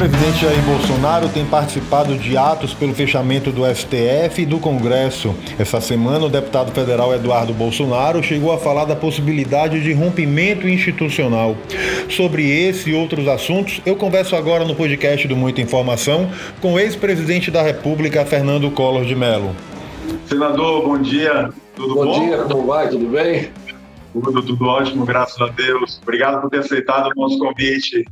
presidente Jair Bolsonaro tem participado de atos pelo fechamento do STF e do Congresso. Essa semana, o deputado federal Eduardo Bolsonaro chegou a falar da possibilidade de rompimento institucional. Sobre esse e outros assuntos, eu converso agora no podcast do Muita Informação com o ex-presidente da República, Fernando Collor de Mello. Senador, bom dia. Tudo bom? Bom dia, como vai? Tudo bem? Tudo, tudo ótimo, graças a Deus. Obrigado por ter aceitado o nosso convite.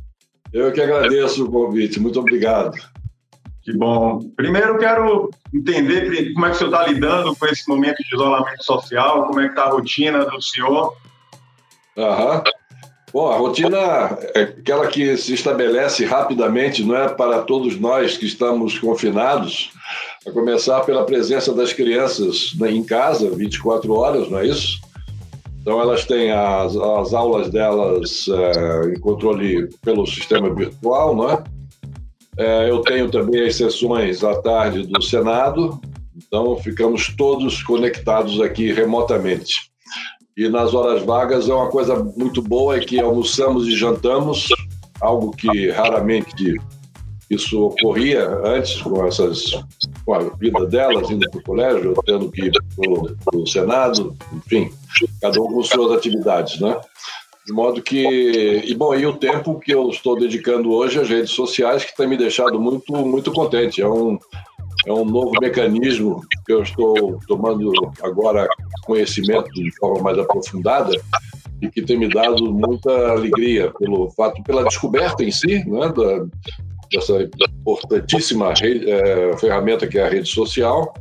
Eu que agradeço o convite, muito obrigado. Que bom. Primeiro, quero entender como é que o senhor está lidando com esse momento de isolamento social, como é que está a rotina do senhor. Aham. Bom, a rotina é aquela que se estabelece rapidamente, não é para todos nós que estamos confinados, a começar pela presença das crianças em casa, 24 horas, não é isso? Então, elas têm as, as aulas delas é, em controle pelo sistema virtual, né? É, eu tenho também as sessões à tarde do Senado, então ficamos todos conectados aqui remotamente. E nas horas vagas é uma coisa muito boa é que almoçamos e jantamos, algo que raramente isso ocorria antes com essas com a vida delas indo para o colégio, tendo que ir para o Senado, enfim, cada um com suas atividades, né? De modo que, e bom, e o tempo que eu estou dedicando hoje às redes sociais que tem me deixado muito, muito contente. É um, é um novo mecanismo que eu estou tomando agora conhecimento de forma mais aprofundada e que tem me dado muita alegria pelo fato, pela descoberta em si, né, da, dessa importantíssima rede, é, ferramenta que é a rede social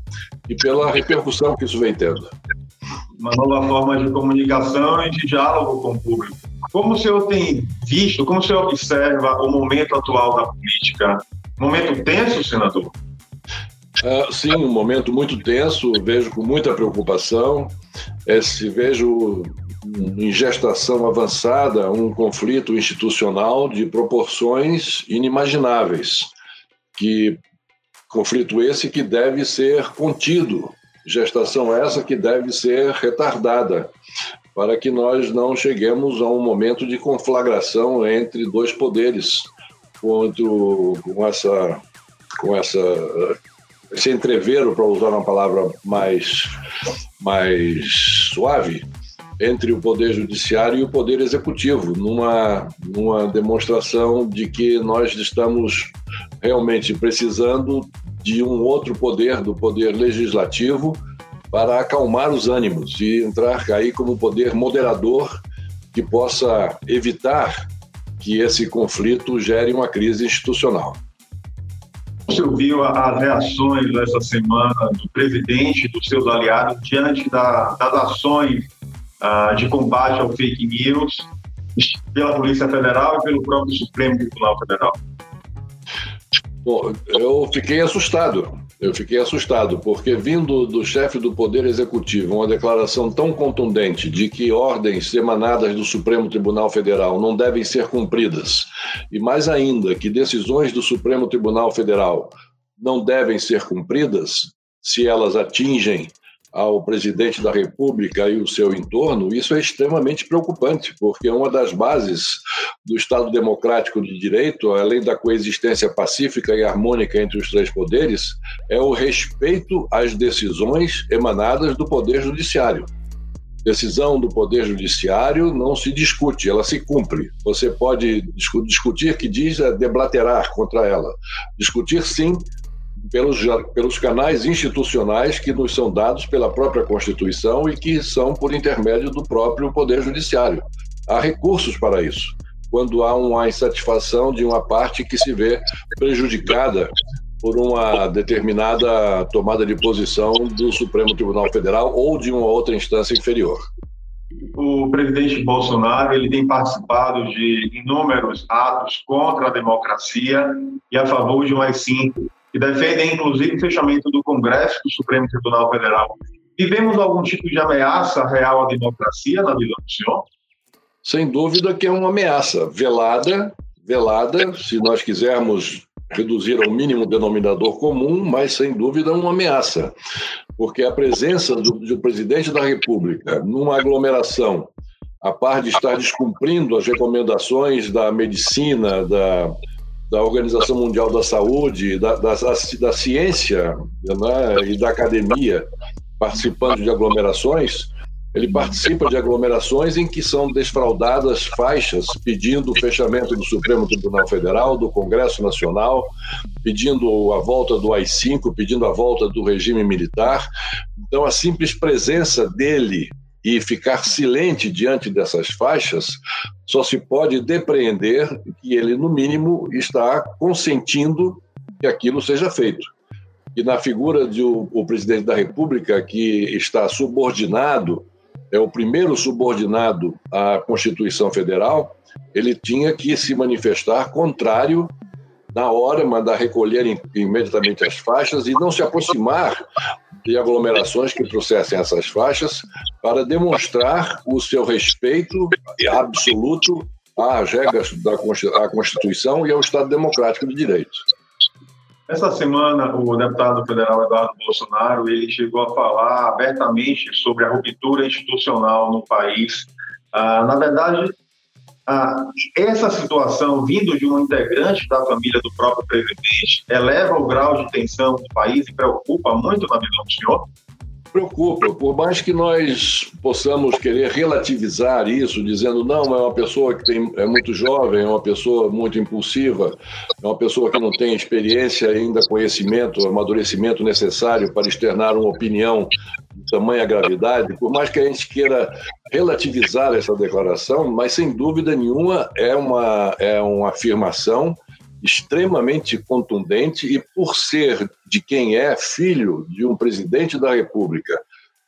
e pela repercussão que isso vem tendo. Uma nova forma de comunicação e de diálogo com o público. Como o senhor tem visto, como o senhor observa o momento atual da política? Momento tenso, senador? Uh, sim, um momento muito tenso, vejo com muita preocupação. Esse, vejo em gestação avançada um conflito institucional de proporções inimagináveis, que conflito esse que deve ser contido, gestação essa que deve ser retardada, para que nós não cheguemos a um momento de conflagração entre dois poderes, com, essa com essa esse entreveiro, para usar uma palavra mais, mais suave, entre o Poder Judiciário e o Poder Executivo, numa, numa demonstração de que nós estamos realmente precisando de um outro poder, do Poder Legislativo, para acalmar os ânimos e entrar aí como poder moderador que possa evitar que esse conflito gere uma crise institucional. Você ouviu as reações dessa semana do presidente e dos seus aliados diante da, das ações uh, de combate ao fake news pela Polícia Federal e pelo próprio Supremo Tribunal Federal? Bom, eu fiquei assustado. Eu fiquei assustado, porque vindo do chefe do Poder Executivo uma declaração tão contundente de que ordens emanadas do Supremo Tribunal Federal não devem ser cumpridas, e mais ainda, que decisões do Supremo Tribunal Federal não devem ser cumpridas se elas atingem ao presidente da República e o seu entorno, isso é extremamente preocupante, porque uma das bases do Estado democrático de direito, além da coexistência pacífica e harmônica entre os três poderes, é o respeito às decisões emanadas do Poder Judiciário. Decisão do Poder Judiciário não se discute, ela se cumpre. Você pode discutir que diz é deblaterar contra ela. Discutir, sim, pelos, pelos canais institucionais que nos são dados pela própria Constituição e que são por intermédio do próprio Poder Judiciário. Há recursos para isso, quando há uma insatisfação de uma parte que se vê prejudicada por uma determinada tomada de posição do Supremo Tribunal Federal ou de uma outra instância inferior. O presidente Bolsonaro ele tem participado de inúmeros atos contra a democracia e a favor de um AI-5 que defendem, inclusive, o fechamento do Congresso do Supremo Tribunal Federal. Vivemos algum tipo de ameaça real à democracia na visão do senhor? Sem dúvida que é uma ameaça velada, velada, se nós quisermos reduzir ao mínimo denominador comum, mas sem dúvida uma ameaça, porque a presença do, do presidente da República numa aglomeração, a par de estar descumprindo as recomendações da medicina, da, da Organização Mundial da Saúde, da, da, da ciência né, e da academia participando de aglomerações, ele participa de aglomerações em que são desfraudadas faixas pedindo o fechamento do Supremo Tribunal Federal, do Congresso Nacional, pedindo a volta do AI-5, pedindo a volta do regime militar. Então, a simples presença dele e ficar silente diante dessas faixas, só se pode depreender que ele, no mínimo, está consentindo que aquilo seja feito. E na figura de o, o presidente da República, que está subordinado, é o primeiro subordinado à Constituição Federal, ele tinha que se manifestar contrário na hora, mandar recolher imediatamente as faixas e não se aproximar de aglomerações que trouxessem essas faixas para demonstrar o seu respeito absoluto às regras da Constituição e ao Estado Democrático de Direito. Essa semana, o deputado federal Eduardo Bolsonaro ele chegou a falar abertamente sobre a ruptura institucional no país. Ah, na verdade, essa situação, vindo de um integrante da família do próprio presidente, eleva o grau de tensão do país e preocupa muito na visão do senhor? Preocupa, por mais que nós possamos querer relativizar isso, dizendo não, é uma pessoa que tem, é muito jovem, é uma pessoa muito impulsiva, é uma pessoa que não tem experiência ainda, conhecimento, amadurecimento necessário para externar uma opinião de tamanha gravidade, por mais que a gente queira relativizar essa declaração, mas sem dúvida nenhuma é uma, é uma afirmação extremamente contundente e por ser de quem é filho de um presidente da República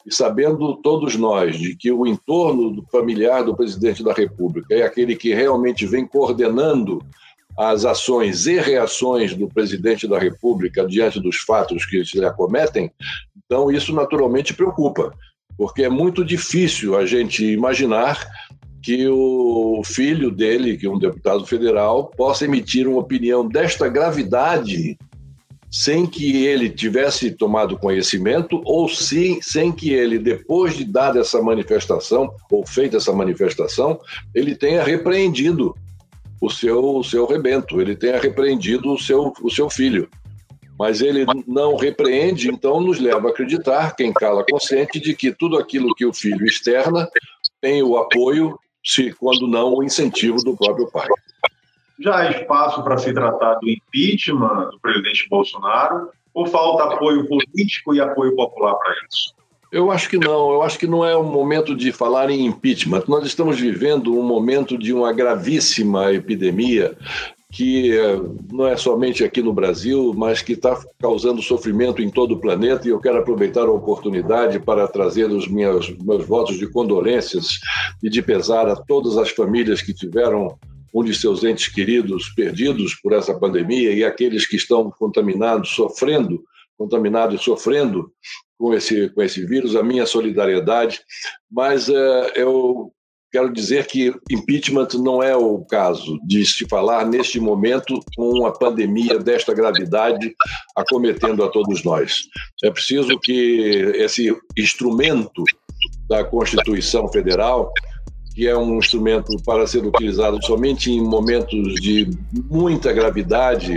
e sabendo todos nós de que o entorno do familiar do presidente da República é aquele que realmente vem coordenando as ações e reações do presidente da República diante dos fatos que se acometem, então isso naturalmente preocupa, porque é muito difícil a gente imaginar que o filho dele, que é um deputado federal, possa emitir uma opinião desta gravidade sem que ele tivesse tomado conhecimento ou sim, sem que ele, depois de dar essa manifestação ou feita essa manifestação, ele tenha repreendido o seu, o seu rebento, ele tenha repreendido o seu, o seu filho. Mas ele não repreende, então nos leva a acreditar, quem cala consciente, de que tudo aquilo que o filho externa tem o apoio se quando não o incentivo do próprio pai. Já há espaço para se tratar do impeachment do presidente Bolsonaro ou falta apoio político e apoio popular para isso? Eu acho que não, eu acho que não é o momento de falar em impeachment. Nós estamos vivendo um momento de uma gravíssima epidemia que eh, não é somente aqui no Brasil, mas que está causando sofrimento em todo o planeta. E eu quero aproveitar a oportunidade para trazer os meus, meus votos de condolências e de pesar a todas as famílias que tiveram um de seus entes queridos perdidos por essa pandemia e aqueles que estão contaminados, sofrendo, contaminados e sofrendo com esse, com esse vírus, a minha solidariedade. Mas uh, eu Quero dizer que impeachment não é o caso de se falar neste momento com uma pandemia desta gravidade acometendo a todos nós. É preciso que esse instrumento da Constituição Federal, que é um instrumento para ser utilizado somente em momentos de muita gravidade,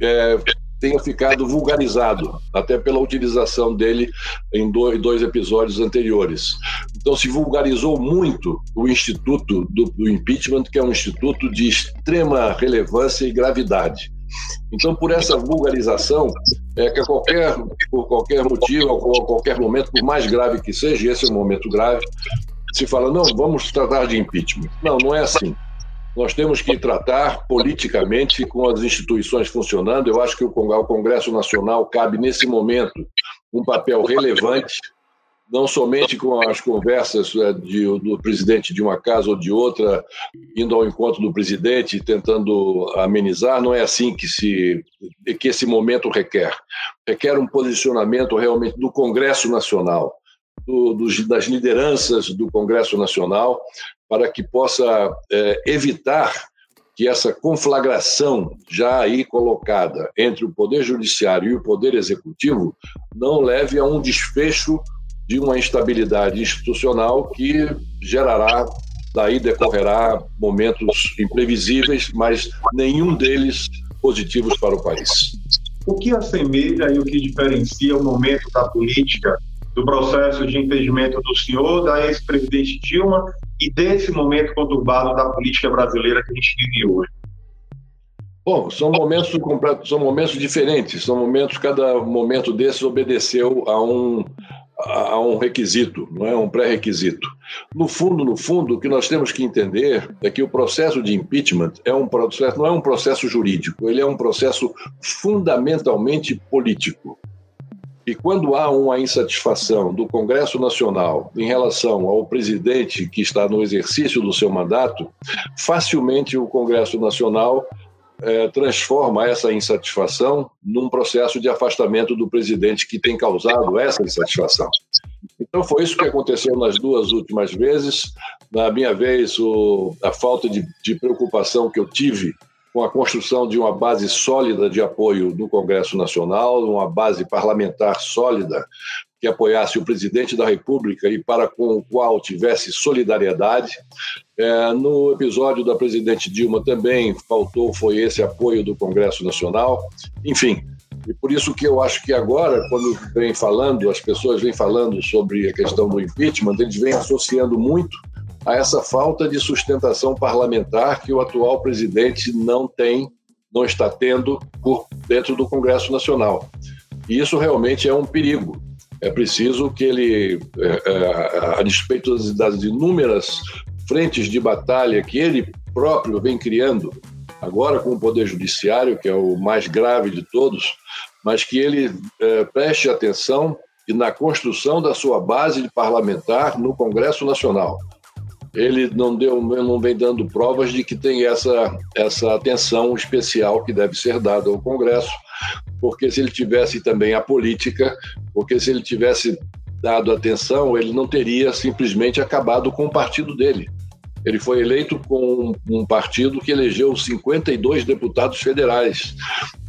é, tenha ficado vulgarizado, até pela utilização dele em dois episódios anteriores. Então, se vulgarizou muito o Instituto do, Impeachment, que é um instituto de extrema relevância e gravidade. Então, por essa vulgarização, é que qualquer, por qualquer motivo, a qualquer momento, por mais grave que seja, esse é um momento grave, se fala, não, vamos tratar de impeachment. Não, não é assim. Nós temos que tratar politicamente com as instituições funcionando. Eu acho que o Congresso Nacional cabe, nesse momento, um papel relevante, não somente com as conversas é, de, do presidente de uma casa ou de outra, indo ao encontro do presidente, tentando amenizar, não é assim que, se, que esse momento requer. Requer um posicionamento realmente do Congresso Nacional, do, dos, das lideranças do Congresso Nacional, para que possa é, evitar que essa conflagração já aí colocada entre o Poder Judiciário e o Poder Executivo não leve a um desfecho de uma instabilidade institucional que gerará daí decorrerá momentos imprevisíveis, mas nenhum deles positivos para o país. O que assemelha e o que diferencia o momento da política do processo de impedimento do senhor, da ex-presidente Dilma e desse momento conturbado da política brasileira que a gente vive hoje? Bom, são momentos são momentos diferentes, são momentos, cada momento desses obedeceu a um, a um requisito, não é um pré-requisito. No fundo, no fundo, o que nós temos que entender é que o processo de impeachment é um processo, não é um processo jurídico, ele é um processo fundamentalmente político. E quando há uma insatisfação do Congresso Nacional em relação ao presidente que está no exercício do seu mandato, facilmente o Congresso Nacional é, transforma essa insatisfação num processo de afastamento do presidente que tem causado essa insatisfação. Então foi isso que aconteceu nas duas últimas vezes. Na minha vez, o, a falta de, de preocupação que eu tive com a construção de uma base sólida de apoio no Congresso Nacional, uma base parlamentar sólida que apoiasse o presidente da República e para com o qual tivesse solidariedade. É, no episódio da presidente Dilma também faltou foi esse apoio do Congresso Nacional. Enfim, e por isso que eu acho que agora, quando vem falando, as pessoas vêm falando sobre a questão do impeachment, eles vêm associando muito a essa falta de sustentação parlamentar que o atual presidente não tem, não está tendo por dentro do Congresso Nacional. E isso realmente é um perigo. É preciso que ele, é, é, a despeito das inúmeras frentes de batalha que ele próprio vem criando, agora com o Poder Judiciário, que é o mais grave de todos, mas que ele é, preste atenção e na construção da sua base parlamentar no Congresso Nacional. Ele não deu, não vem dando provas de que tem essa essa atenção especial que deve ser dada ao Congresso, porque se ele tivesse também a política, porque se ele tivesse dado atenção, ele não teria simplesmente acabado com o partido dele. Ele foi eleito com um partido que elegeu 52 deputados federais.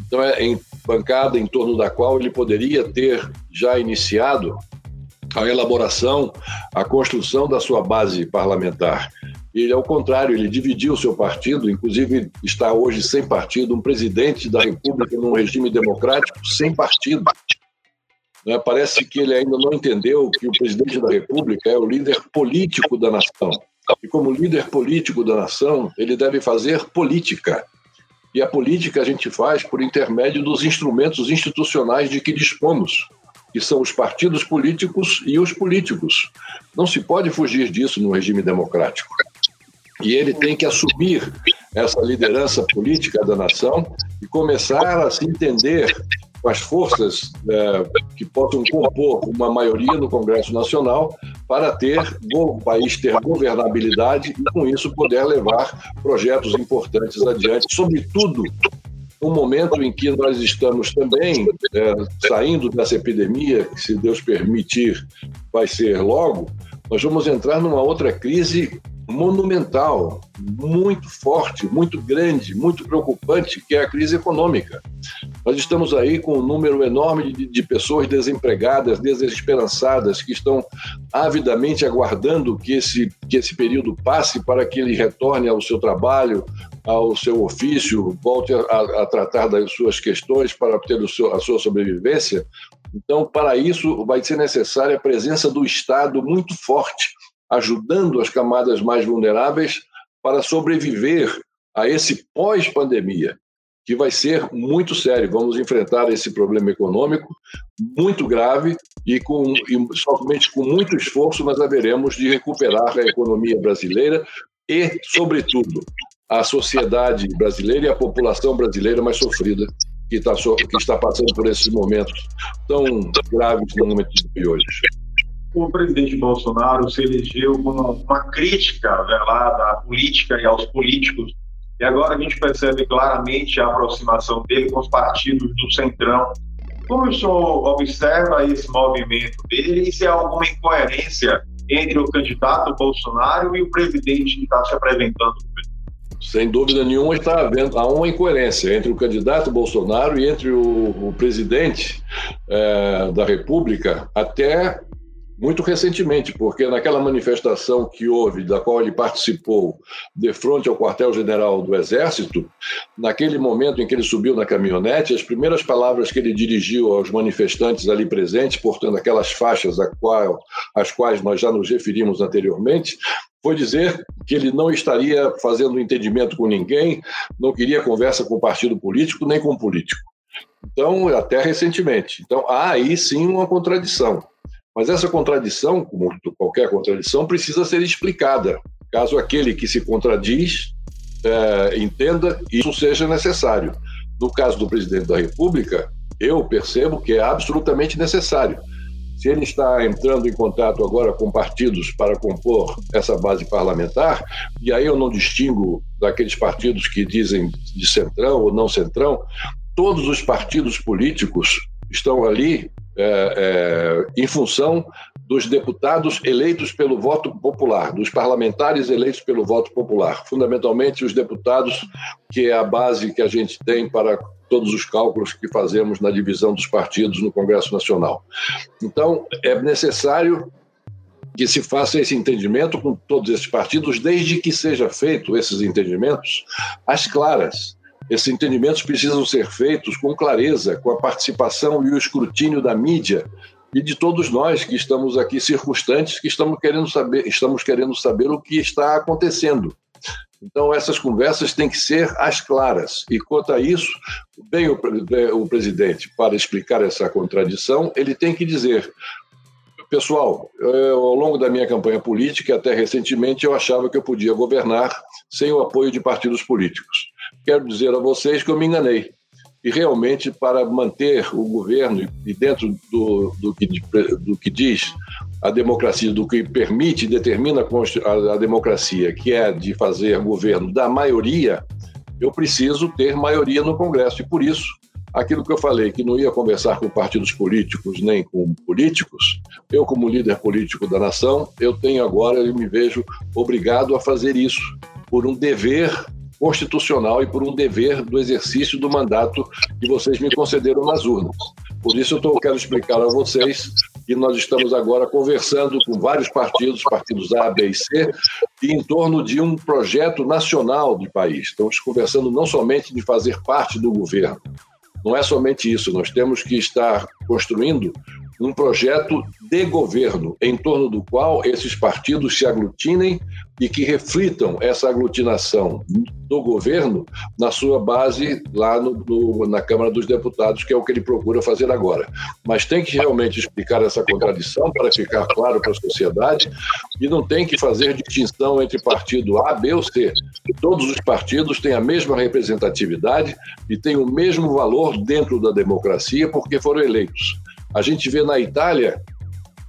Então, é em bancada em torno da qual ele poderia ter já iniciado a elaboração, a construção da sua base parlamentar. Ele, ao contrário, ele dividiu o seu partido, inclusive está hoje sem partido, um presidente da República num regime democrático sem partido. Né? Parece que ele ainda não entendeu que o presidente da República é o líder político da nação. E como líder político da nação, ele deve fazer política. E a política a gente faz por intermédio dos instrumentos institucionais de que dispomos, que são os partidos políticos e os políticos. Não se pode fugir disso no regime democrático. E ele tem que assumir essa liderança política da nação e começar a se entender com as forças é, que possam compor uma maioria no Congresso Nacional para ter o país ter governabilidade e com isso poder levar projetos importantes adiante, sobretudo no momento em que nós estamos também é, saindo dessa epidemia, que se Deus permitir vai ser logo, nós vamos entrar numa outra crise monumental, muito forte, muito grande, muito preocupante, que é a crise econômica. Nós estamos aí com um número enorme de, de pessoas desempregadas, desesperançadas, que estão avidamente aguardando que esse, que esse período passe para que ele retorne ao seu trabalho, ao seu ofício, volte a, a tratar das suas questões para obter seu, a sua sobrevivência. Então, para isso, vai ser necessária a presença do Estado muito forte ajudando as camadas mais vulneráveis para sobreviver a esse pós-pandemia, que vai ser muito sério. Vamos enfrentar esse problema econômico muito grave e, com, e somente com muito esforço nós haveremos de recuperar a economia brasileira e, sobretudo, a sociedade brasileira e a população brasileira mais sofrida que está, que está passando por esses momentos tão graves no momento de hoje o presidente Bolsonaro se elegeu com uma crítica velada à política e aos políticos, e agora a gente percebe claramente a aproximação dele com os partidos do Centrão. Como o senhor observa esse movimento dele e se há alguma incoerência entre o candidato Bolsonaro e o presidente que está se apresentando? Sem dúvida nenhuma está havendo há uma incoerência entre o candidato Bolsonaro e entre o, o presidente é, da República, até muito recentemente, porque naquela manifestação que houve, da qual ele participou, de frente ao quartel-general do Exército, naquele momento em que ele subiu na caminhonete, as primeiras palavras que ele dirigiu aos manifestantes ali presentes, portando aquelas faixas a qual, às quais nós já nos referimos anteriormente, foi dizer que ele não estaria fazendo entendimento com ninguém, não queria conversa com partido político nem com político. Então, até recentemente. Então, há aí sim uma contradição. Mas essa contradição, como qualquer contradição, precisa ser explicada, caso aquele que se contradiz é, entenda isso seja necessário. No caso do presidente da República, eu percebo que é absolutamente necessário. Se ele está entrando em contato agora com partidos para compor essa base parlamentar, e aí eu não distingo daqueles partidos que dizem de centrão ou não centrão, todos os partidos políticos estão ali é, é, em função dos deputados eleitos pelo voto popular, dos parlamentares eleitos pelo voto popular, fundamentalmente os deputados, que é a base que a gente tem para todos os cálculos que fazemos na divisão dos partidos no Congresso Nacional. Então, é necessário que se faça esse entendimento com todos esses partidos, desde que seja feito esses entendimentos às claras, esses entendimentos precisam ser feitos com clareza, com a participação e o escrutínio da mídia e de todos nós que estamos aqui circunstantes, que estamos querendo saber, estamos querendo saber o que está acontecendo. Então, essas conversas têm que ser às claras. E quanto a isso, bem o, o presidente, para explicar essa contradição, ele tem que dizer: Pessoal, eu, ao longo da minha campanha política, até recentemente, eu achava que eu podia governar sem o apoio de partidos políticos quero dizer a vocês que eu me enganei. E realmente, para manter o governo e dentro do, do, que, do que diz a democracia, do que permite e determina a, a democracia, que é de fazer governo da maioria, eu preciso ter maioria no Congresso. E por isso, aquilo que eu falei, que não ia conversar com partidos políticos nem com políticos, eu, como líder político da nação, eu tenho agora, eu me vejo obrigado a fazer isso, por um dever constitucional e por um dever do exercício do mandato que vocês me concederam nas urnas. Por isso eu tô, quero explicar a vocês que nós estamos agora conversando com vários partidos, partidos A, B e C, em torno de um projeto nacional de país. Estamos conversando não somente de fazer parte do governo, não é somente isso, nós temos que estar construindo um projeto de governo em torno do qual esses partidos se aglutinem e que reflitam essa aglutinação do governo na sua base lá no, no, na Câmara dos Deputados, que é o que ele procura fazer agora. Mas tem que realmente explicar essa contradição para ficar claro para a sociedade e não tem que fazer distinção entre partido A, B ou C. Todos os partidos têm a mesma representatividade e têm o mesmo valor dentro da democracia porque foram eleitos. A gente vê na Itália,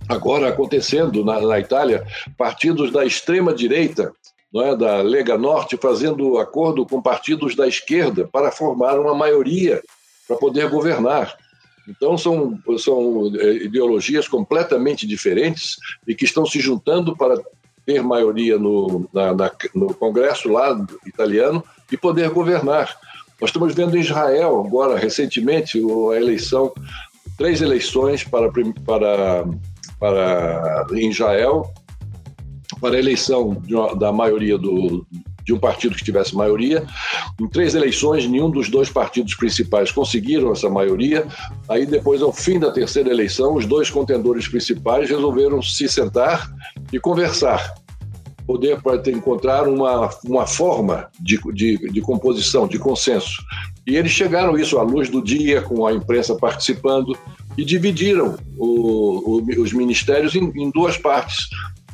agora acontecendo na, na Itália, partidos da extrema-direita, não é, da Lega Norte, fazendo acordo com partidos da esquerda para formar uma maioria para poder governar. Então, são, são é, ideologias completamente diferentes e que estão se juntando para ter maioria no, na, na, no Congresso lá italiano e poder governar. Nós estamos vendo em Israel, agora, recentemente, a eleição três eleições para, para, para em Israel, para a eleição uma, da maioria do, de um partido que tivesse maioria. Em três eleições, nenhum dos dois partidos principais conseguiram essa maioria. Aí, depois, ao fim da terceira eleição, os dois contendores principais resolveram se sentar e conversar. Poder para encontrar uma, uma forma de, de, de composição, de consenso. E eles chegaram isso à luz do dia, com a imprensa participando, e dividiram o, o, os ministérios em, em duas partes.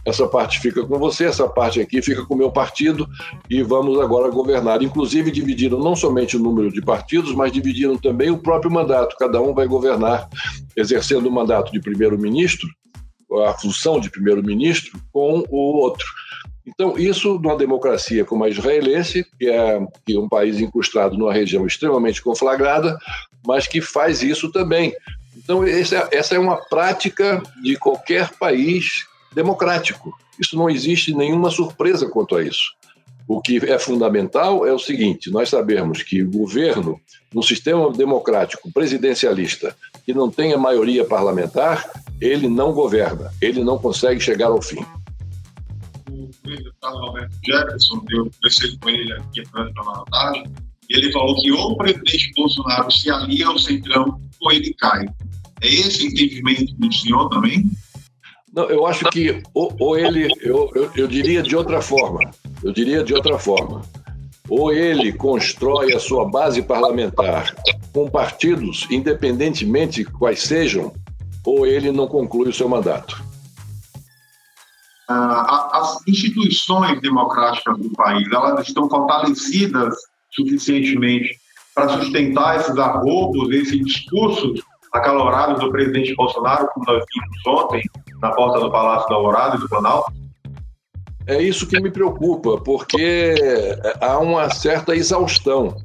Essa parte fica com você, essa parte aqui fica com o meu partido e vamos agora governar. Inclusive, dividiram não somente o número de partidos, mas dividiram também o próprio mandato. Cada um vai governar exercendo o mandato de primeiro-ministro, a função de primeiro-ministro, com o outro. Então, isso numa democracia como a israelense, que é, que é um país incrustado numa região extremamente conflagrada, mas que faz isso também. Então, essa é uma prática de qualquer país democrático. Isso não existe nenhuma surpresa quanto a isso. O que é fundamental é o seguinte: nós sabemos que o governo, num sistema democrático presidencialista que não tenha maioria parlamentar, ele não governa, ele não consegue chegar ao fim. O deputado Roberto Jefferson, eu conversei com ele aqui na tarde, e ele falou que ou o presidente Bolsonaro se alia ao Centrão ou ele cai. É esse entendimento do senhor também? Não, eu acho que ou, ou ele, eu, eu, eu diria de outra forma, eu diria de outra forma. Ou ele constrói a sua base parlamentar com partidos, independentemente quais sejam, ou ele não conclui o seu mandato. Ah, as instituições democráticas do país, elas estão fortalecidas suficientemente para sustentar esses arroubos, esses discursos acalorados do presidente Bolsonaro, como nós vimos ontem, na porta do Palácio da Alvorada e do Planalto? É isso que me preocupa, porque há uma certa exaustão.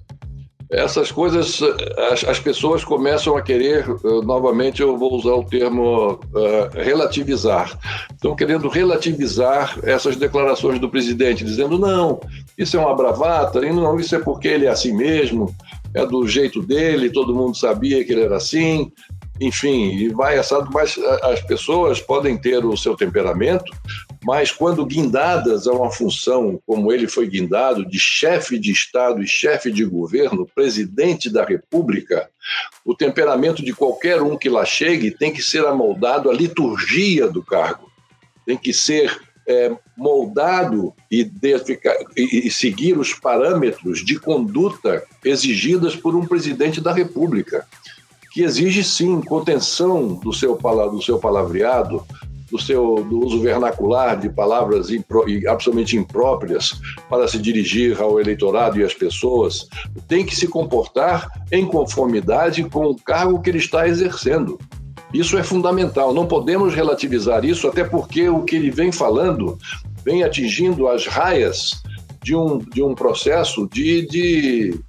Essas coisas, as, as pessoas começam a querer, novamente eu vou usar o termo uh, relativizar. Estão querendo relativizar essas declarações do presidente, dizendo: não, isso é uma bravata, e não, isso é porque ele é assim mesmo, é do jeito dele, todo mundo sabia que ele era assim, enfim, e vai assado, mas as pessoas podem ter o seu temperamento, mas quando guindadas a uma função como ele foi guindado, de chefe de Estado e chefe de governo, presidente da República, o temperamento de qualquer um que lá chegue tem que ser amoldado à liturgia do cargo, tem que ser é, moldado e, e, seguir os parâmetros de conduta exigidas por um presidente da República que exige sim contenção do seu, do seu palavreado, do seu do uso vernacular de palavras impro, absolutamente impróprias para se dirigir ao eleitorado e às pessoas, tem que se comportar em conformidade com o cargo que ele está exercendo. Isso é fundamental, não podemos relativizar isso, até porque o que ele vem falando vem atingindo as raias de um, de um processo de, de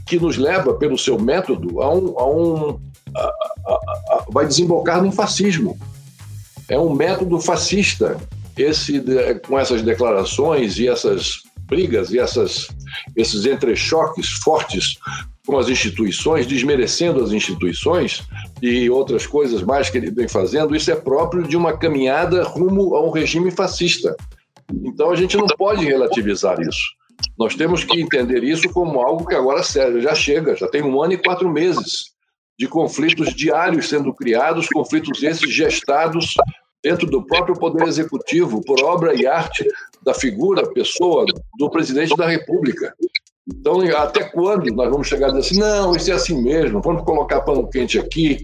que nos leva, pelo seu método, a um. A um a, a, vai desembocar num fascismo. É um método fascista, esse com essas declarações e essas brigas e essas, esses entrechoques fortes com as instituições, desmerecendo as instituições e outras coisas mais que ele vem fazendo, isso é próprio de uma caminhada rumo a um regime fascista. Então a gente não pode relativizar isso. Nós temos que entender isso como algo que agora sério, já chega, já tem um ano e quatro meses de conflitos diários sendo criados, conflitos esses gestados dentro do próprio Poder Executivo, por obra e arte da figura, pessoa do presidente da República. Então, até quando nós vamos chegar a dizer assim, não, isso é assim mesmo, vamos colocar pano quente aqui,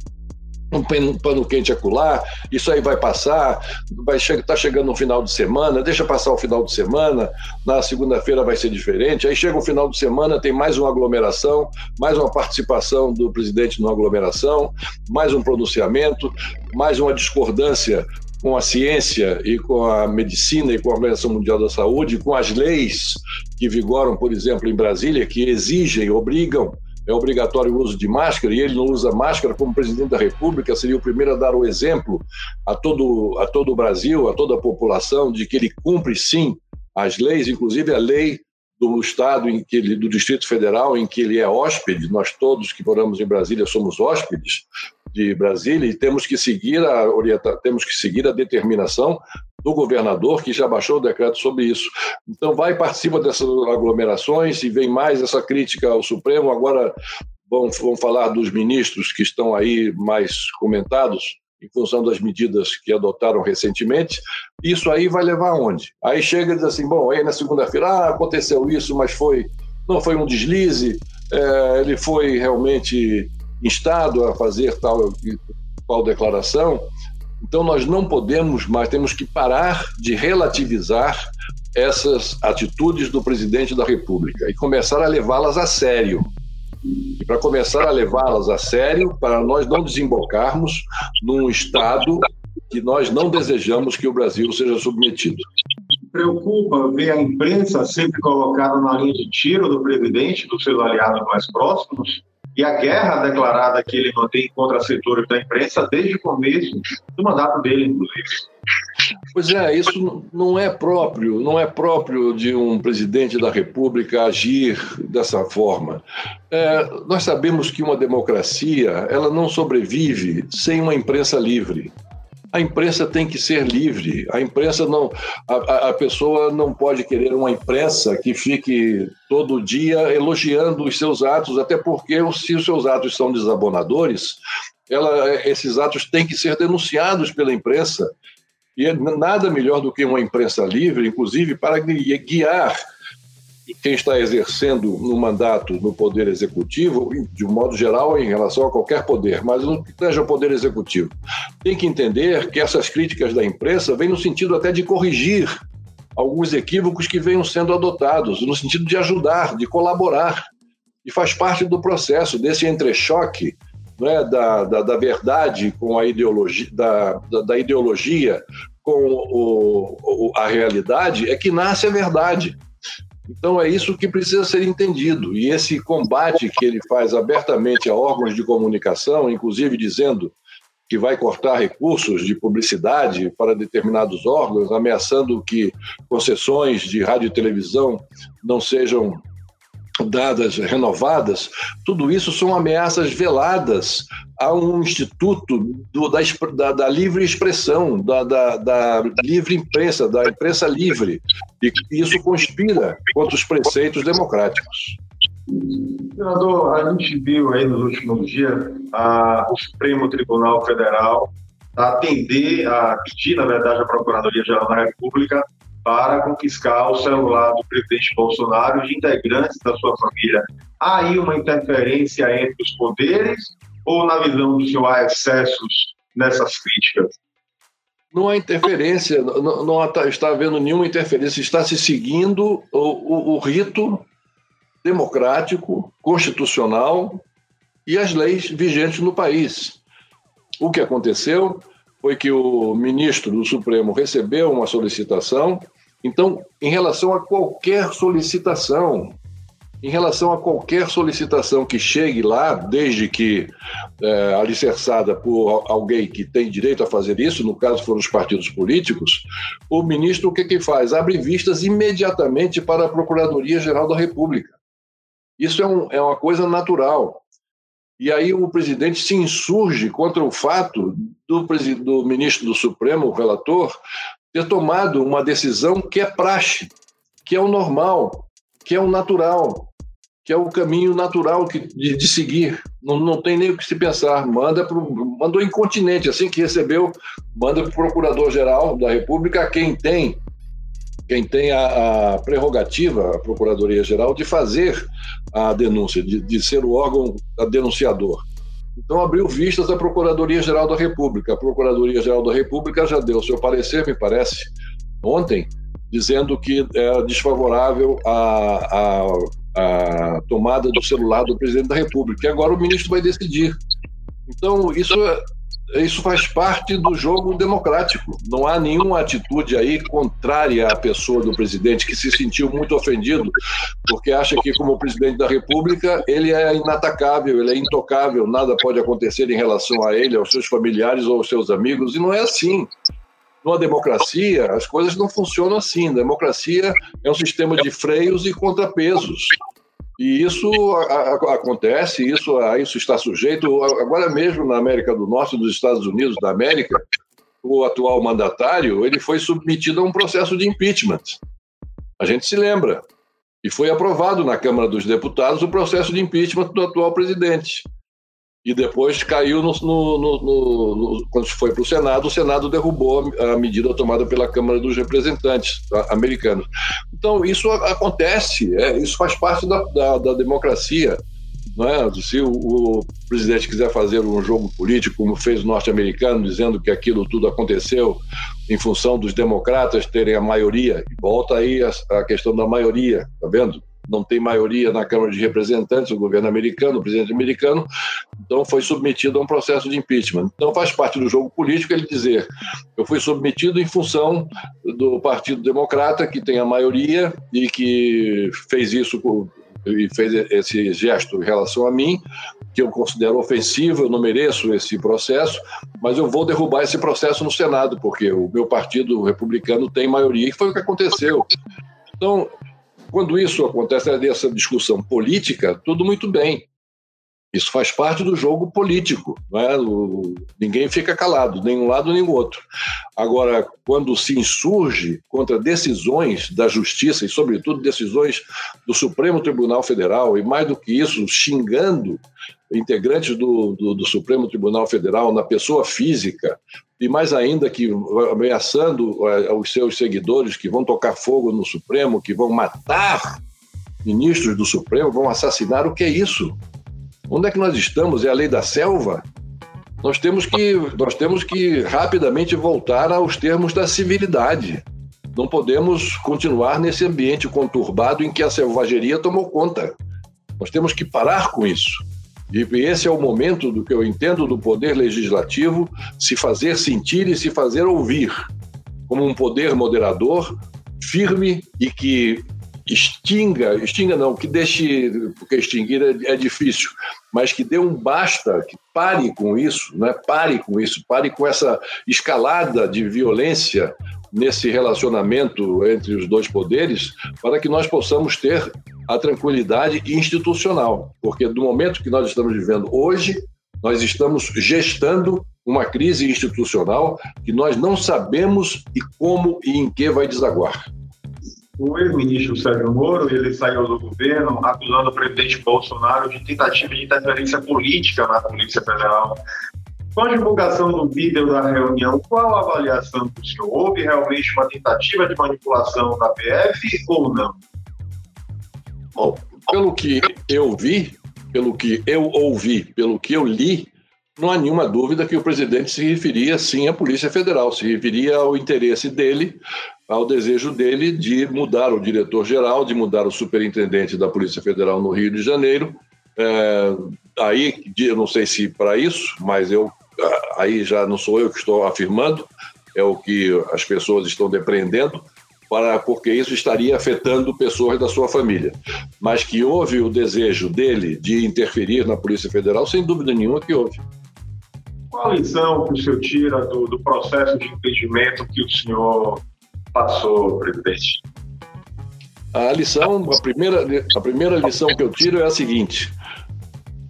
um pano quente acular, isso aí vai passar, vai estar tá chegando no final de semana, deixa passar o final de semana, na segunda-feira vai ser diferente, aí chega o final de semana, tem mais uma aglomeração, mais uma participação do presidente numa aglomeração, mais um pronunciamento, mais uma discordância com a ciência e com a medicina e com a Organização Mundial da Saúde, com as leis que vigoram, por exemplo, em Brasília, que exigem, obrigam é obrigatório o uso de máscara e ele não usa máscara, como presidente da República, seria o primeiro a dar o exemplo a todo, a todo o Brasil, a toda a população, de que ele cumpre sim as leis, inclusive a lei do estado em que ele, do Distrito Federal em que ele é hóspede, nós todos que moramos em Brasília somos hóspedes de Brasília e temos que seguir a orienta, temos que seguir a determinação do governador, que já baixou o decreto sobre isso. Então, vai participa dessas aglomerações e vem mais essa crítica ao Supremo. Agora, vamos, vamos falar dos ministros que estão aí mais comentados em função das medidas que adotaram recentemente, isso aí vai levar aonde? Aí chega e diz assim, bom, aí na segunda-feira, ah, aconteceu isso, mas foi não foi um deslize, é, ele foi realmente instado a fazer tal, tal declaração. Então, nós não podemos mais, temos que parar de relativizar essas atitudes do presidente da República e começar a levá-las a sério. E para começar a levá-las a sério, para nós não desembocarmos num estado que nós não desejamos que o Brasil seja submetido. Preocupa ver a imprensa sempre colocada na linha de tiro do presidente, dos seus aliados mais próximos? E a guerra declarada que ele mantém contra setores da imprensa desde o começo do mandato dele, inclusive. Pois é, isso não é próprio, não é próprio de um presidente da República agir dessa forma. É, nós sabemos que uma democracia ela não sobrevive sem uma imprensa livre. A imprensa tem que ser livre. A imprensa não, a, a pessoa não pode querer uma imprensa que fique todo dia elogiando os seus atos, até porque se os seus atos são desabonadores, ela, esses atos têm que ser denunciados pela imprensa. E é nada melhor do que uma imprensa livre, inclusive para guiar quem está exercendo no mandato no Poder Executivo, de um modo geral, em relação a qualquer poder, mas no que seja o Poder Executivo, tem que entender que essas críticas da imprensa vêm no sentido até de corrigir alguns equívocos que venham sendo adotados, no sentido de ajudar, de colaborar. E faz parte do processo, desse entrechoque né, da, da, da verdade com a ideologia, da, da ideologia com o, o, a realidade, é que nasce a verdade. Então é isso que precisa ser entendido. E esse combate que ele faz abertamente a órgãos de comunicação, inclusive dizendo que vai cortar recursos de publicidade para determinados órgãos, ameaçando que concessões de rádio e televisão não sejam dadas renovadas, tudo isso são ameaças veladas a um instituto do, da, da, da, livre expressão, da, da, livre imprensa, da imprensa livre, e isso conspira contra os preceitos democráticos. Senador, a gente viu aí nos últimos dias a, o Supremo Tribunal Federal atender a pedir, na verdade, a Procuradoria-Geral da República para confiscar o celular do presidente Bolsonaro e de integrantes da sua família. Há aí uma interferência entre os poderes ou, na visão do senhor, há excessos nessas críticas? Não há interferência, não, não está havendo nenhuma interferência, está se seguindo o, o, o rito democrático, constitucional e as leis vigentes no país. O que aconteceu foi que o ministro do Supremo recebeu uma solicitação. Então, em relação a qualquer solicitação, em relação a qualquer solicitação que chegue lá, desde que é, alicerçada por alguém que tem direito a fazer isso, no caso foram os partidos políticos, o ministro o que, que faz? Abre vistas imediatamente para a Procuradoria-Geral da República. Isso é, um, é uma coisa natural. E aí o presidente se insurge contra o fato do, do ministro do Supremo, o relator, ter tomado uma decisão que é praxe, que é o normal, que é o natural, que é o caminho natural que, de, de seguir. Não, não tem nem o que se pensar. Manda pro, mandou incontinente, assim que recebeu, manda para o Procurador-Geral da República, quem tem quem tem a, a prerrogativa, a Procuradoria-Geral, de fazer a denúncia, de, de ser o órgão denunciador. Então, abriu vistas à Procuradoria-Geral da República. A Procuradoria-Geral da República já deu seu parecer, me parece, ontem, dizendo que é desfavorável a, a, a tomada do celular do presidente da República. E agora o ministro vai decidir. Então, isso é isso faz parte do jogo democrático. Não há nenhuma atitude aí contrária à pessoa do presidente que se sentiu muito ofendido, porque acha que, como presidente da República, ele é inatacável, ele é intocável, nada pode acontecer em relação a ele, aos seus familiares ou aos seus amigos, e não é assim. Numa democracia, as coisas não funcionam assim. democracia é um sistema de freios e contrapesos. E isso a, a, acontece, isso, a isso está sujeito. Agora mesmo na América do Norte, nos Estados Unidos da América, o atual mandatário ele foi submetido a um processo de impeachment. A gente se lembra. E foi aprovado na Câmara dos Deputados o processo de impeachment do atual presidente e depois caiu no, no, no, no quando foi para o Senado, o Senado derrubou a medida tomada pela Câmara dos Representantes americanos. Então, isso acontece, é, isso faz parte da, da, da democracia. É? Se o, o, presidente quiser fazer um jogo político, como fez o norte-americano, dizendo que aquilo tudo aconteceu em função dos democratas terem a maioria, volta aí a, a questão da maioria, tá vendo? Não tem maioria na Câmara de Representantes, o governo americano, o presidente americano, então foi submetido a um processo de impeachment. Então faz parte do jogo político ele dizer: eu fui submetido em função do Partido Democrata, que tem a maioria e que fez isso e fez esse gesto em relação a mim, que eu considero ofensivo, eu não mereço esse processo, mas eu vou derrubar esse processo no Senado, porque o meu partido republicano tem maioria, e foi o que aconteceu. Então, quando isso acontece, dessa discussão política, tudo muito bem. Isso faz parte do jogo político. Não é? O, ninguém fica calado, nem um lado nem o outro. Agora, quando se insurge contra decisões da Justiça, e, sobretudo, decisões do Supremo Tribunal Federal, e mais do que isso, xingando integrantes do, do, do Supremo Tribunal Federal na pessoa física, e mais ainda que ameaçando eh, os seus seguidores que vão tocar fogo no Supremo, que vão matar ministros do Supremo, vão assassinar, o que é isso? Onde é que nós estamos? É a lei da selva? Nós temos que, nós temos que rapidamente voltar aos termos da civilidade. Não podemos continuar nesse ambiente conturbado em que a selvageria tomou conta. Nós temos que parar com isso. E esse é o momento do que eu entendo do poder legislativo se fazer sentir e se fazer ouvir, como um poder moderador, firme e que extinga, extinga não, que deixe, porque extinguir é, é, difícil, mas que dê um basta, que pare com isso, né? pare com isso, pare com essa escalada de violência nesse relacionamento entre os dois poderes, para que nós possamos ter a tranquilidade institucional, porque do momento que nós estamos vivendo hoje, nós estamos gestando uma crise institucional que nós não sabemos e como e em que vai desaguar o ex-ministro Sérgio Moro ele saiu do governo acusando o presidente Bolsonaro de tentativa de interferência política na Polícia Federal. Com a divulgação do vídeo da reunião, qual a avaliação do senhor? Houve realmente uma tentativa de manipulação da PF ou não? Bom, pelo que eu vi, pelo que eu ouvi, pelo que eu li, não há nenhuma dúvida que o presidente se referia sim à Polícia Federal, se referia ao interesse dele, ao desejo dele de mudar o diretor-geral, de mudar o superintendente da Polícia Federal no Rio de Janeiro. É, aí, eu não sei se para isso, mas eu aí já não sou eu que estou afirmando, é o que as pessoas estão depreendendo, para, porque isso estaria afetando pessoas da sua família. Mas que houve o desejo dele de interferir na Polícia Federal, sem dúvida nenhuma que houve. Qual a lição que o senhor tira do, do processo de impedimento que o senhor passou, presidente? A lição, a primeira, a primeira lição que eu tiro é a seguinte: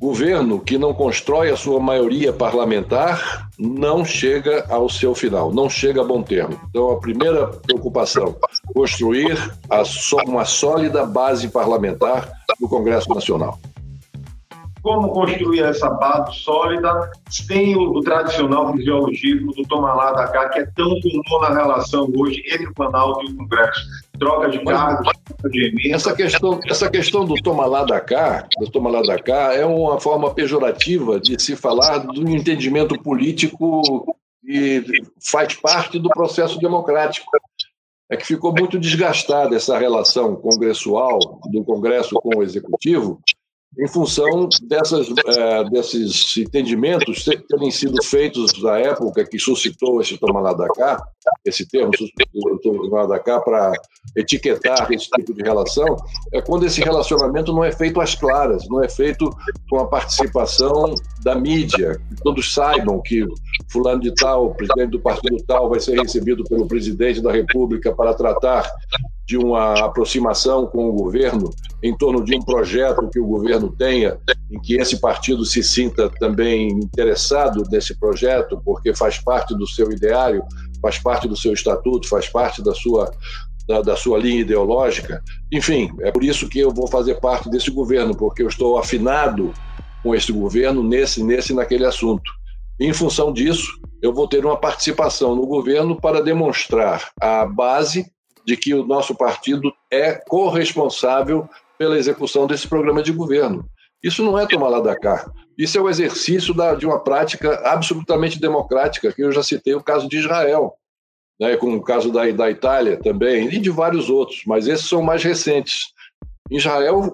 governo que não constrói a sua maioria parlamentar não chega ao seu final, não chega a bom termo. Então, a primeira preocupação, construir uma sólida base parlamentar no Congresso Nacional como construir essa base sólida sem o, tradicional fisiologismo do toma lá da cá, que é tão comum na relação hoje entre o Planalto e o Congresso. Troca de troca de. Essa questão, essa questão do toma lá da cá, do toma lá da cá, é uma forma pejorativa de se falar do entendimento político que faz parte do processo democrático é que ficou muito desgastada essa relação congressual do Congresso com o Executivo, em função dessas, é, desses entendimentos terem sido feitos na época que suscitou esse toma lá da cá, esse termo toma lá da cá para etiquetar esse tipo de relação, é quando esse relacionamento não é feito às claras, não é feito com a participação da mídia, que todos saibam que fulano de tal, presidente do partido tal, vai ser recebido pelo presidente da República para tratar de uma aproximação com o governo em torno de um projeto que o governo tenha, em que esse partido se sinta também interessado nesse projeto, porque faz parte do seu ideário, faz parte do seu estatuto, faz parte da sua da, da, sua linha ideológica. Enfim, é por isso que eu vou fazer parte desse governo, porque eu estou afinado com esse governo nesse, nesse naquele assunto. E, em função disso, eu vou ter uma participação no governo para demonstrar a base de que o nosso partido é corresponsável pela execução desse programa de governo. Isso não é tomar lá da cá. Isso é o exercício da, de uma prática absolutamente democrática, que eu já citei o caso de Israel, né, o caso da, da Itália também, e de vários outros, mas esses são mais recentes. Em Israel,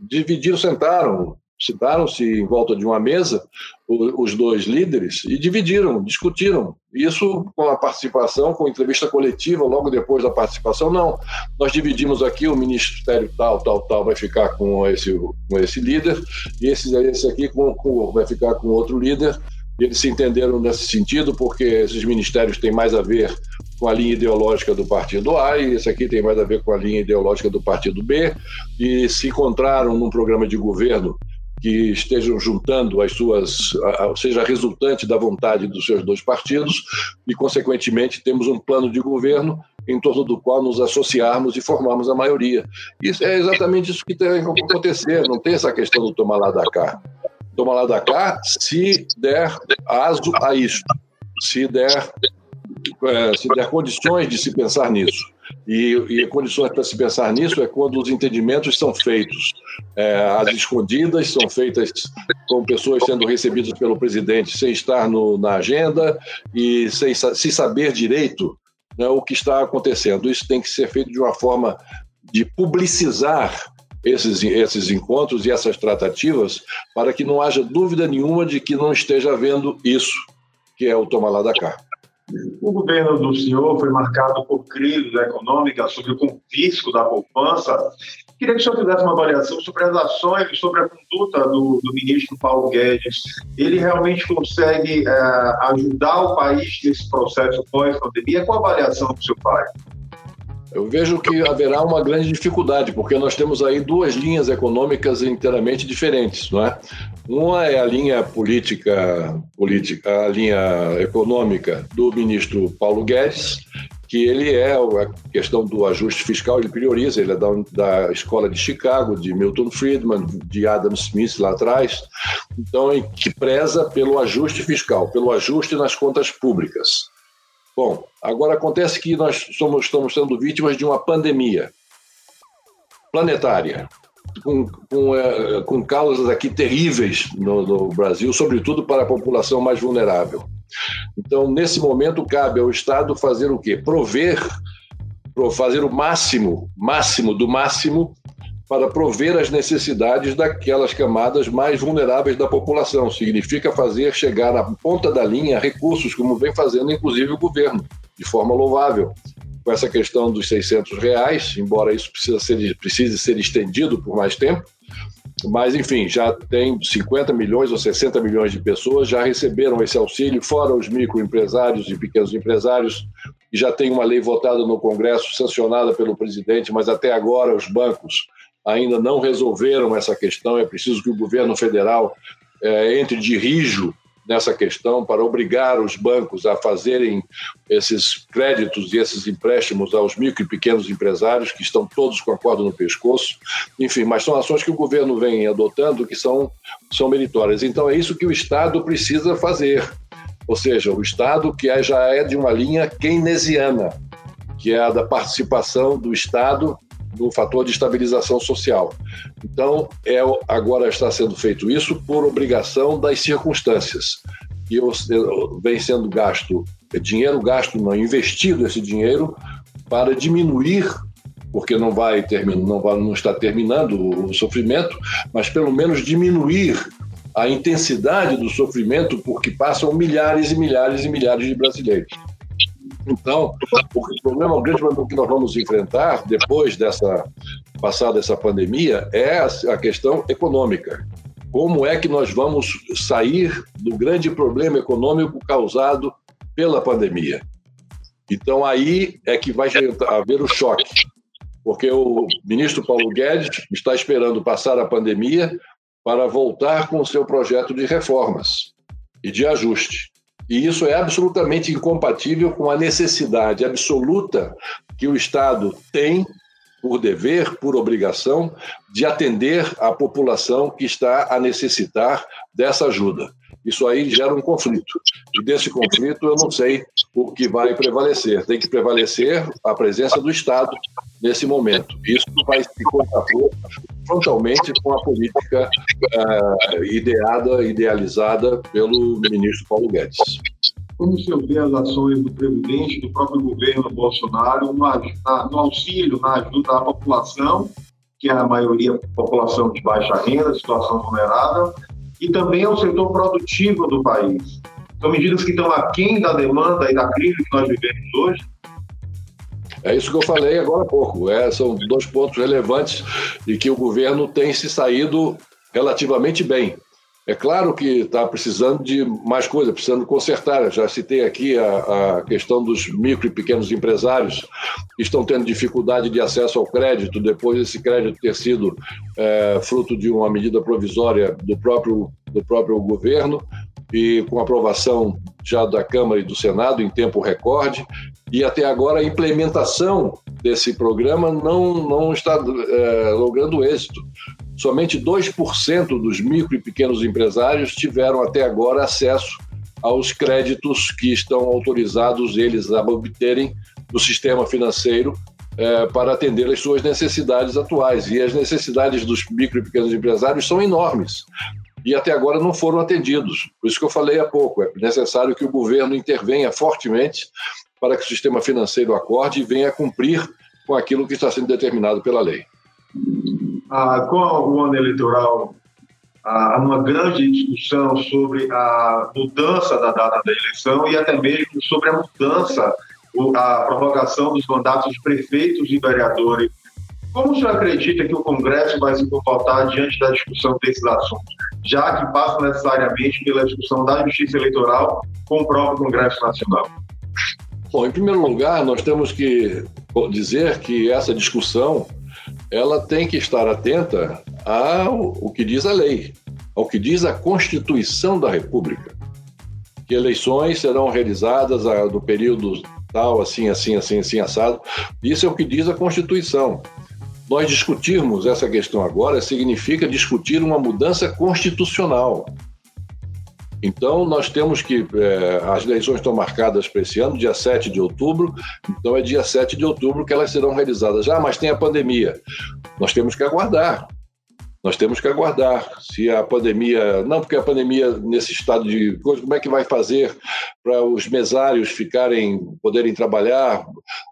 dividiram, sentaram sentaram-se em volta de uma mesa os dois líderes e dividiram, discutiram. Isso com a participação, com entrevista coletiva logo depois da participação. Não, nós dividimos aqui o ministério tal, tal, tal vai ficar com esse, com esse líder e esse, esse aqui com, com, vai ficar com outro líder. Eles se entenderam nesse sentido porque esses ministérios têm mais a ver com a linha ideológica do partido A e esse aqui tem mais a ver com a linha ideológica do partido B e se encontraram num programa de governo que estejam juntando as suas, seja resultante da vontade dos seus dois partidos, e, consequentemente, temos um plano de governo em torno do qual nos associarmos e formarmos a maioria. Isso é exatamente isso que tem que acontecer, não tem essa questão do tomar lá da cá. Tomar lá da cá se der aso a isso, se der, é, se der condições de se pensar nisso. E, e condições para se pensar nisso é quando os entendimentos são feitos é, às escondidas, são feitas com pessoas sendo recebidas pelo presidente sem estar no, na agenda e sem se saber direito né, o que está acontecendo. Isso tem que ser feito de uma forma de publicizar esses, esses encontros e essas tratativas para que não haja dúvida nenhuma de que não esteja havendo isso, que é o tomar lá da cá. O governo do senhor foi marcado por crise econômica, sobre o confisco da poupança. Queria que o senhor fizesse uma avaliação sobre as ações, sobre a conduta do, do ministro Paulo Guedes. Ele realmente consegue é, ajudar o país nesse processo pós-pandemia? Qual a avaliação que o senhor? Eu vejo que haverá uma grande dificuldade, porque nós temos aí duas linhas econômicas inteiramente diferentes, não é? Uma é a linha política, política, a linha econômica do ministro Paulo Guedes, que ele é a questão do ajuste fiscal, ele prioriza, ele é da, da escola de Chicago, de Milton Friedman, de Adam Smith lá atrás, então que preza pelo ajuste fiscal, pelo ajuste nas contas públicas. Bom, agora acontece que nós somos, estamos sendo vítimas de uma pandemia planetária, com, com, é, com causas aqui terríveis no, no Brasil, sobretudo para a população mais vulnerável. Então, nesse momento, cabe ao Estado fazer o quê? Prover, fazer o máximo, máximo do máximo, para prover as necessidades daquelas camadas mais vulneráveis da população. Significa fazer chegar à ponta da linha recursos, como vem fazendo inclusive o governo, de forma louvável. Com essa questão dos 600 reais, embora isso ser, precise ser estendido por mais tempo, mas, enfim, já tem 50 milhões ou 60 milhões de pessoas já receberam esse auxílio, fora os microempresários e pequenos empresários, e já tem uma lei votada no Congresso, sancionada pelo presidente, mas até agora os bancos ainda não resolveram essa questão. É preciso que o governo federal é, entre de rijo nessa questão para obrigar os bancos a fazerem esses créditos e esses empréstimos aos micro e pequenos empresários que estão todos com a corda no pescoço. Enfim, mas são ações que o governo vem adotando que são, são meritórias. Então é isso que o Estado precisa fazer. Ou seja, o Estado que é, já é de uma linha keynesiana, que é a da participação do Estado no fator de estabilização social. Então, é, agora está sendo feito isso por obrigação das circunstâncias. E vem sendo gasto, dinheiro gasto, não investido esse dinheiro para diminuir porque não vai terminar, não, não está terminando o sofrimento, mas pelo menos diminuir a intensidade do sofrimento porque passam milhares e milhares e milhares de brasileiros. Então, o problema, grande que nós vamos enfrentar depois dessa passada essa pandemia é a questão econômica. Como é que nós vamos sair do grande problema econômico causado pela pandemia? Então aí é que vai haver o choque, porque o ministro Paulo Guedes está esperando passar a pandemia para voltar com o seu projeto de reformas e de ajuste. E isso é absolutamente incompatível com a necessidade absoluta que o Estado tem, por dever, por obrigação, de atender a população que está a necessitar dessa ajuda. Isso aí gera um conflito. E desse conflito eu não sei o que vai prevalecer. Tem que prevalecer a presença do Estado nesse momento. Isso vai se contrapor frontalmente com a política uh, ideada, idealizada pelo ministro Paulo Guedes. Como senhor vê as ações do presidente, do próprio governo Bolsonaro no, no auxílio, na ajuda à população, que é a maioria população de baixa renda, situação vulnerável, e também ao setor produtivo do país? São medidas que estão aquém da demanda e da crise que nós vivemos hoje? É isso que eu falei agora há pouco. É, são dois pontos relevantes e que o governo tem se saído relativamente bem. É claro que está precisando de mais coisa, precisando consertar. Já citei aqui a, a, questão dos micro e pequenos empresários que estão tendo dificuldade de acesso ao crédito depois desse crédito ter sido é, fruto de uma medida provisória do próprio, do próprio governo e com aprovação já da Câmara e do Senado em tempo recorde. E até agora a implementação desse programa não, não está é, logrando êxito. Somente 2% dos micro e pequenos empresários tiveram até agora acesso aos créditos que estão autorizados eles a obterem do sistema financeiro é, para atender às suas necessidades atuais. E as necessidades dos micro e pequenos empresários são enormes e até agora não foram atendidos. Por isso que eu falei há pouco, é necessário que o governo intervenha fortemente para que o sistema financeiro acorde e venha cumprir com aquilo que está sendo determinado pela lei. Ah, com o ano eleitoral, há uma grande discussão sobre a mudança da data da eleição e até mesmo sobre a mudança, a prorrogação dos mandatos de prefeitos e vereadores. Como o senhor acredita que o Congresso vai se comportar diante da discussão desses assuntos, já que passa necessariamente pela discussão da justiça eleitoral com o próprio Congresso Nacional? Bom, em primeiro lugar, nós temos que dizer que essa discussão ela tem que estar atenta ao que diz a lei, ao que diz a Constituição da República, que eleições serão realizadas no período tal, assim, assim, assim, assim, assado. Isso é o que diz a Constituição. Nós discutirmos essa questão agora significa discutir uma mudança constitucional. Então, nós temos que. É, as eleições estão marcadas para esse ano, dia 7 de outubro. Então, é dia 7 de outubro que elas serão realizadas. Ah, mas tem a pandemia. Nós temos que aguardar. Nós temos que aguardar se a pandemia. Não, porque a pandemia, nesse estado de coisa, como é que vai fazer para os mesários ficarem, poderem trabalhar,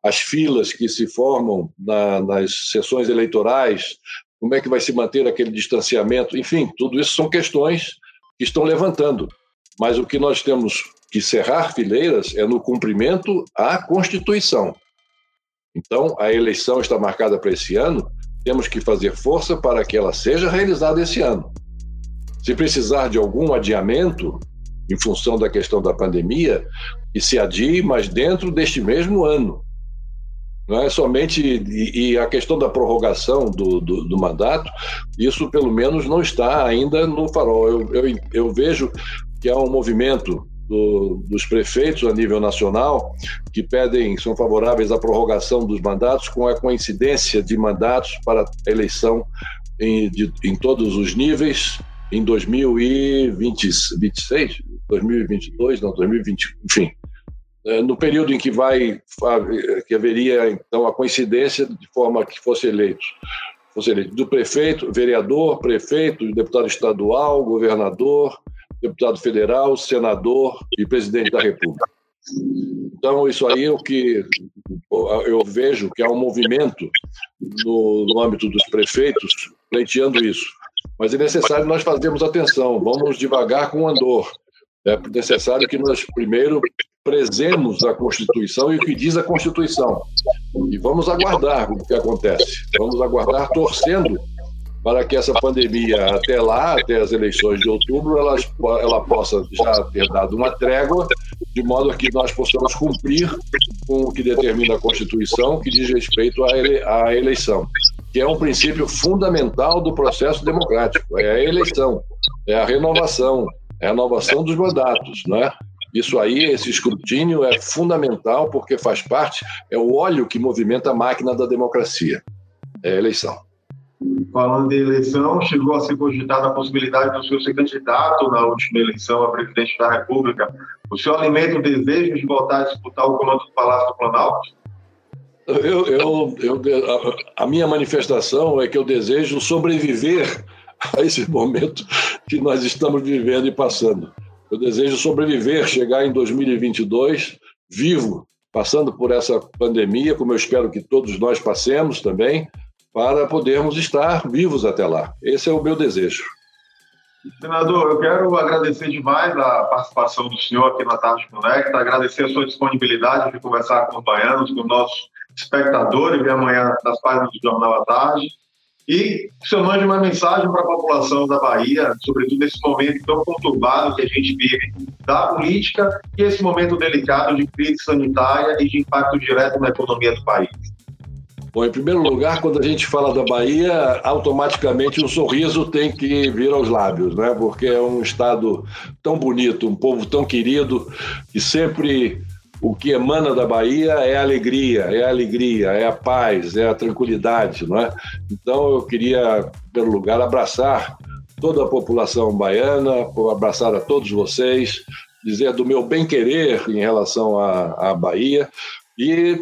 as filas que se formam na, nas sessões eleitorais, como é que vai se manter aquele distanciamento? Enfim, tudo isso são questões que estão levantando. Mas o que nós temos que cerrar fileiras é no cumprimento à Constituição. Então, a eleição está marcada para esse ano, temos que fazer força para que ela seja realizada esse ano. Se precisar de algum adiamento, em função da questão da pandemia, que se adie, mas dentro deste mesmo ano. Não é somente. E, e a questão da prorrogação do, do, do, mandato, isso pelo menos não está ainda no farol. Eu, eu, eu vejo que há um movimento do, dos prefeitos a nível nacional que pedem, são favoráveis à prorrogação dos mandatos com a coincidência de mandatos para eleição em, de, em todos os níveis em 2026, 2022, não, 2020, enfim, no período em que vai que haveria então a coincidência de forma que fosse eleito fosse eleito do prefeito, vereador, prefeito, deputado estadual, governador, deputado federal, senador e presidente da República. Então, isso aí é o que eu vejo que há um movimento no, no âmbito dos prefeitos pleiteando isso. Mas é necessário nós fazermos atenção, vamos devagar com andor. É necessário que nós primeiro prezemos a Constituição e o que diz a Constituição. E vamos aguardar o que acontece. Vamos aguardar torcendo para que essa pandemia, até lá, até as eleições de outubro, ela, ela possa já ter dado uma trégua, de modo que nós possamos cumprir com o que determina a Constituição, que diz respeito à, ele, à eleição, que é um princípio fundamental do processo democrático, é a eleição, é a renovação, renovação dos mandatos, né? Isso aí, esse escrutínio é fundamental porque faz parte, é o óleo que movimenta a máquina da democracia, é a eleição. Falando de eleição, chegou a ser cogitada a possibilidade do senhor ser candidato na última eleição a presidente da República. O senhor alimenta o desejo de voltar a disputar o comando do Palácio do Planalto? Eu, eu, eu, a minha manifestação é que eu desejo sobreviver a esse momento que nós estamos vivendo e passando. Eu desejo sobreviver, chegar em 2022 vivo, passando por essa pandemia, como eu espero que todos nós passemos também, para podermos estar vivos até lá. Esse é o meu desejo. Senador, eu quero agradecer demais a participação do senhor aqui na Tarde Conecta, agradecer a sua disponibilidade de conversar com os baianos, com nossos espectadores, ver amanhã nas páginas do Jornal à Tarde. E que mande uma mensagem para a população da Bahia, sobretudo nesse momento tão conturbado que a gente vive da política e esse momento delicado de crise sanitária e de impacto direto na economia do país. Bom, em primeiro lugar, quando a gente fala da Bahia, automaticamente um sorriso tem que vir aos lábios, né? Porque é um estado tão bonito, um povo tão querido, que sempre o que emana da Bahia é a alegria, é a alegria, é a paz, é a tranquilidade, não é? Então eu queria, primeiro lugar, abraçar toda a população baiana, abraçar a todos vocês, dizer do meu bem querer em relação à Bahia e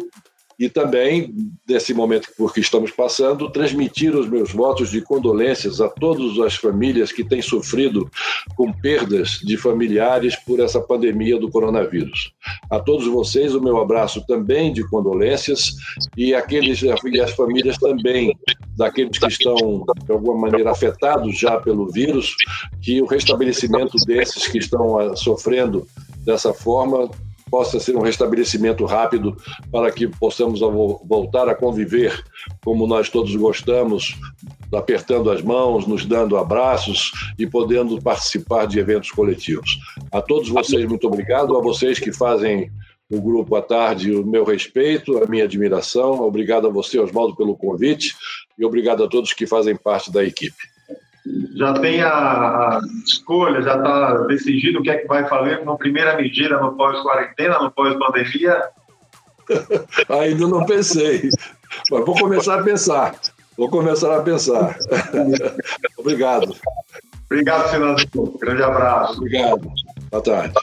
e também, nesse momento por que estamos passando, transmitir os meus votos de condolências a todas as famílias que têm sofrido com perdas de familiares por essa pandemia do coronavírus. A todos vocês, o meu abraço também de condolências e aqueles e as famílias também daqueles que estão de alguma maneira afetados já pelo vírus, que o restabelecimento desses que estão ah, sofrendo dessa forma possa ser um restabelecimento rápido para que possamos voltar a conviver como nós todos gostamos, apertando as mãos, nos dando abraços e podendo participar de eventos coletivos. A todos vocês, muito obrigado. A vocês que fazem o grupo à tarde, o meu respeito, a minha admiração. Obrigado a você, Oswaldo, pelo convite e obrigado a todos que fazem parte da equipe já tem a, a escolha, já está decidido o que é que vai fazer como primeira medida no pós-quarentena, no pós-pandemia? Ainda não pensei, mas vou começar a pensar. Vou começar a pensar. Obrigado. Obrigado, senador. Grande abraço. Obrigado. Boa tarde.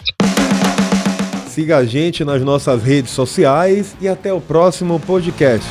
Siga a gente nas nossas redes sociais e até o próximo podcast.